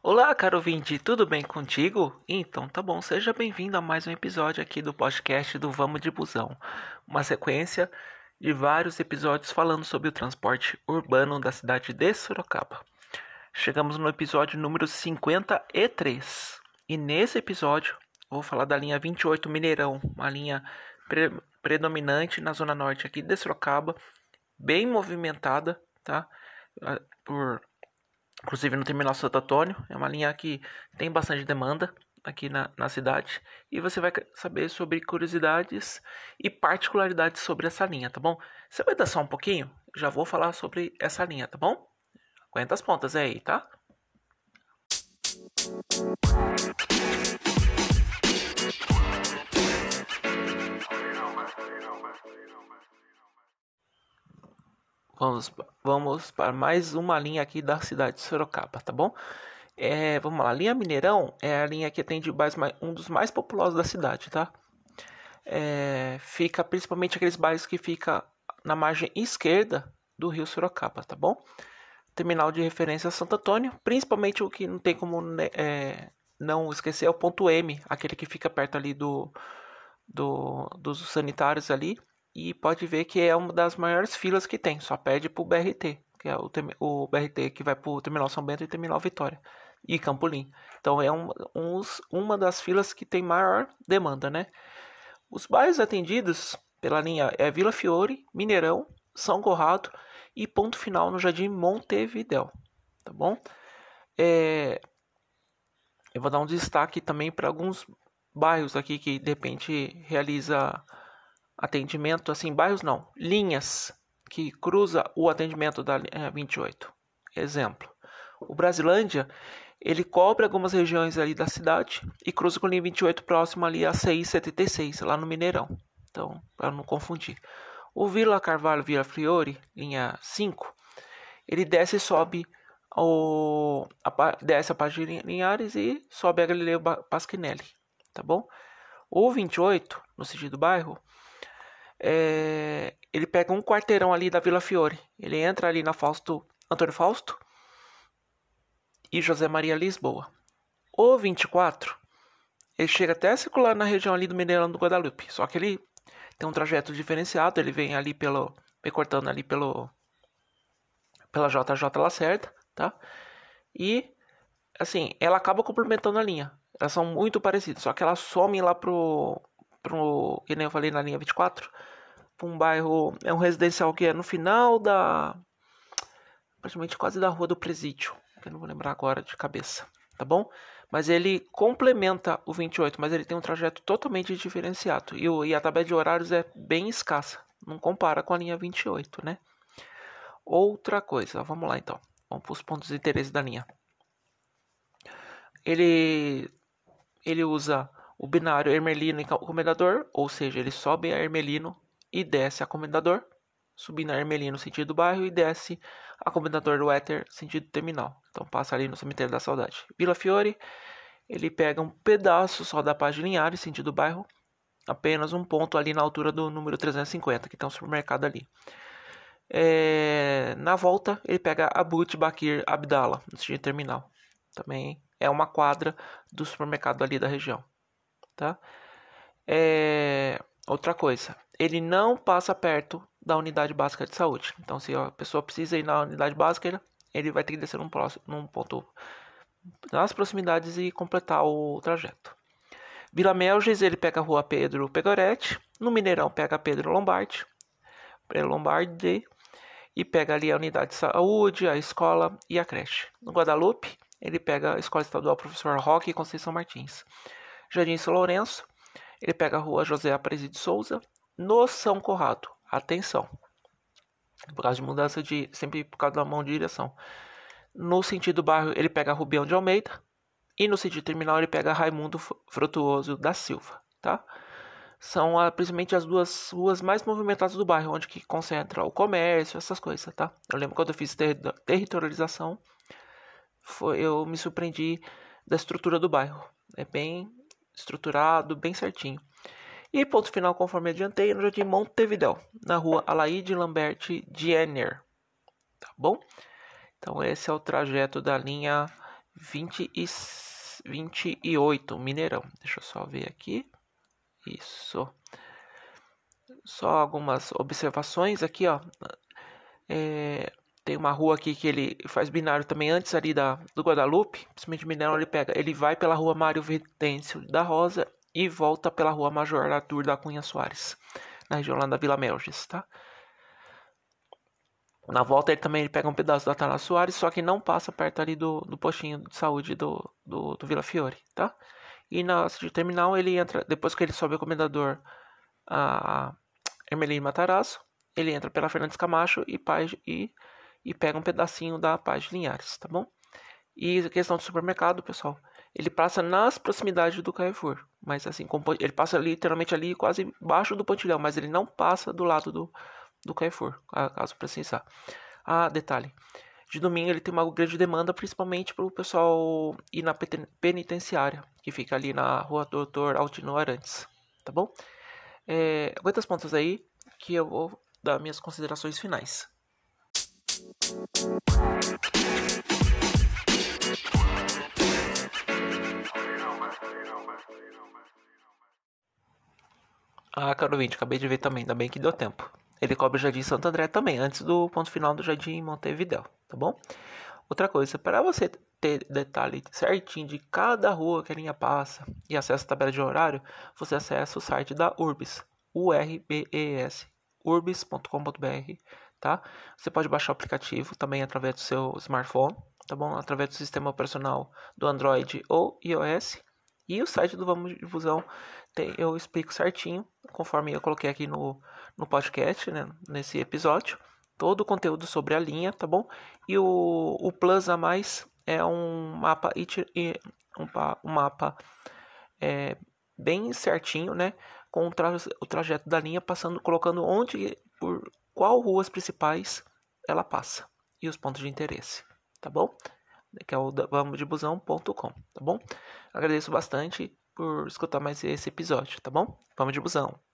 Olá, caro ouvinte, tudo bem contigo? Então tá bom, seja bem-vindo a mais um episódio aqui do podcast do Vamos de Busão, uma sequência de vários episódios falando sobre o transporte urbano da cidade de Sorocaba. Chegamos no episódio número 53 e nesse episódio vou falar da linha 28 Mineirão, uma linha pre predominante na zona norte aqui de Sorocaba, bem movimentada, tá? Ah, por inclusive no terminal Santo Antônio. É uma linha que tem bastante demanda aqui na, na cidade. E você vai saber sobre curiosidades e particularidades sobre essa linha, tá bom? Você vai só um pouquinho? Já vou falar sobre essa linha, tá bom? Aguenta as pontas aí, tá? Vamos, vamos para mais uma linha aqui da cidade de Sorocaba, tá bom? É, vamos lá, linha Mineirão é a linha que atende mais, um dos mais populosos da cidade, tá? É, fica principalmente aqueles bairros que fica na margem esquerda do rio Sorocaba, tá bom? Terminal de referência Santo Antônio, principalmente o que não tem como né, é, não esquecer é o ponto M, aquele que fica perto ali do, do dos sanitários ali, e pode ver que é uma das maiores filas que tem, só pede para o BRT, que é o, o BRT que vai para o Terminal São Bento e Terminal Vitória e Campolim. Então é um, uns, uma das filas que tem maior demanda, né? Os bairros atendidos pela linha é Vila Fiore, Mineirão, São Corrado e ponto final no Jardim Montevidéu, tá bom? É, eu vou dar um destaque também para alguns bairros aqui que de repente realiza atendimento, assim, bairros não, linhas que cruza o atendimento da 28. Eh, Exemplo, o Brasilândia, ele cobre algumas regiões ali da cidade e cruza com a linha 28 próximo ali a CI 76, lá no Mineirão. Então, para não confundir. O Vila Carvalho Vila Friori, linha 5, ele desce e sobe o, a, desce a página de Linhares e sobe a Galileu Pasquinelli, tá bom? O 28, no sentido do bairro, é, ele pega um quarteirão ali da Vila Fiore. Ele entra ali na Fausto, Antônio Fausto e José Maria Lisboa. O 24, ele chega até a circular na região ali do Mineirão do Guadalupe. Só que ele tem um trajeto diferenciado. Ele vem ali pelo, vem cortando ali pelo pela JJ Lacerda, tá? E assim, ela acaba complementando a linha. Elas são muito parecidas, só que ela some lá pro pro, que nem eu falei na linha 24, para um bairro, é um residencial que é no final da, praticamente quase da rua do Presídio, que eu não vou lembrar agora de cabeça, tá bom? Mas ele complementa o 28, mas ele tem um trajeto totalmente diferenciado e, o, e a tabela de horários é bem escassa, não compara com a linha 28, né? Outra coisa, vamos lá então, vamos para os pontos de interesse da linha. Ele, ele usa o binário Hermelino e Comendador, ou seja, ele sobe a Hermelino e desce a Comendador, subindo a Hermelino sentido bairro e desce a Comendador do Éter sentido terminal. Então passa ali no cemitério da Saudade. Vila Fiore, ele pega um pedaço só da página Linhares sentido bairro, apenas um ponto ali na altura do número 350, que tem um supermercado ali. É, na volta, ele pega Abut Bakir Abdala, no sentido terminal. Também é uma quadra do supermercado ali da região tá? É... Outra coisa, ele não passa perto da unidade básica de saúde. Então, se a pessoa precisa ir na unidade básica, ele vai ter que descer num, próximo, num ponto nas proximidades e completar o trajeto. Vila Melges, ele pega a rua Pedro Pegoretti. No Mineirão, pega Pedro Lombardi, Lombardi e pega ali a unidade de saúde, a escola e a creche. No Guadalupe, ele pega a Escola Estadual Professor Roque e Conceição Martins. Jardim São Lourenço, ele pega a rua José Aparecido de Souza, no São Corrado. Atenção, por causa de mudança de. sempre por causa da mão de direção. No sentido bairro, ele pega Rubião de Almeida. E no sentido terminal, ele pega Raimundo Frutuoso da Silva, tá? São ah, principalmente as duas ruas mais movimentadas do bairro, onde que concentra o comércio, essas coisas, tá? Eu lembro quando eu fiz ter territorialização, foi, eu me surpreendi da estrutura do bairro. É bem estruturado, bem certinho. E ponto final, conforme adiantei, no Jardim Montevidéu, na rua Alaide Lambert Diener. Tá bom? Então esse é o trajeto da linha 20 e 28, Mineirão. Deixa eu só ver aqui. Isso. Só algumas observações aqui, ó. É, tem uma rua aqui que ele faz binário também antes ali da, do Guadalupe. Principalmente Mineirão, ele pega. Ele vai pela rua Mário Vitêncio da Rosa e volta pela rua Major Arthur da Cunha Soares. Na região lá da Vila Melges, tá? Na volta ele também ele pega um pedaço da Tana Soares, só que não passa perto ali do, do postinho de saúde do, do, do Vila Fiore, tá? E na de terminal ele entra, depois que ele sobe o comendador a Ermelino Matarazzo, ele entra pela Fernandes Camacho e, Paz, e, e pega um pedacinho da Paz de Linhares, tá bom? E a questão do supermercado, pessoal, ele passa nas proximidades do Carrefour, mas assim, ele passa literalmente ali quase embaixo do pontilhão, mas ele não passa do lado do, do Carrefour, caso precisar. Ah, detalhe. De domingo ele tem uma grande demanda, principalmente para o pessoal ir na penitenciária, que fica ali na rua Doutor Altino Arantes, tá bom? É, aguenta as pontas aí, que eu vou dar minhas considerações finais. Ah, caro ouvinte, acabei de ver também, ainda bem que deu tempo. Ele cobre o Jardim Santo André também, antes do ponto final do Jardim Montevidéu, tá bom? Outra coisa, para você ter detalhe certinho de cada rua que a linha passa e acesso à tabela de horário, você acessa o site da Urbis, U-R-B-E-S, urbis.com.br, tá? Você pode baixar o aplicativo também através do seu smartphone, tá bom? Através do sistema operacional do Android ou iOS. E o site do Vamos Difusão tem, eu explico certinho, conforme eu coloquei aqui no, no podcast, né, nesse episódio, todo o conteúdo sobre a linha, tá bom? E o, o Plus a mais é um mapa, um, um mapa é, bem certinho, né? Com o, tra o trajeto da linha, passando, colocando onde, qual ruas principais ela passa e os pontos de interesse, tá bom? Que é o vamosdebusão.com, tá bom? Agradeço bastante por escutar mais esse episódio, tá bom? Vamos de busão!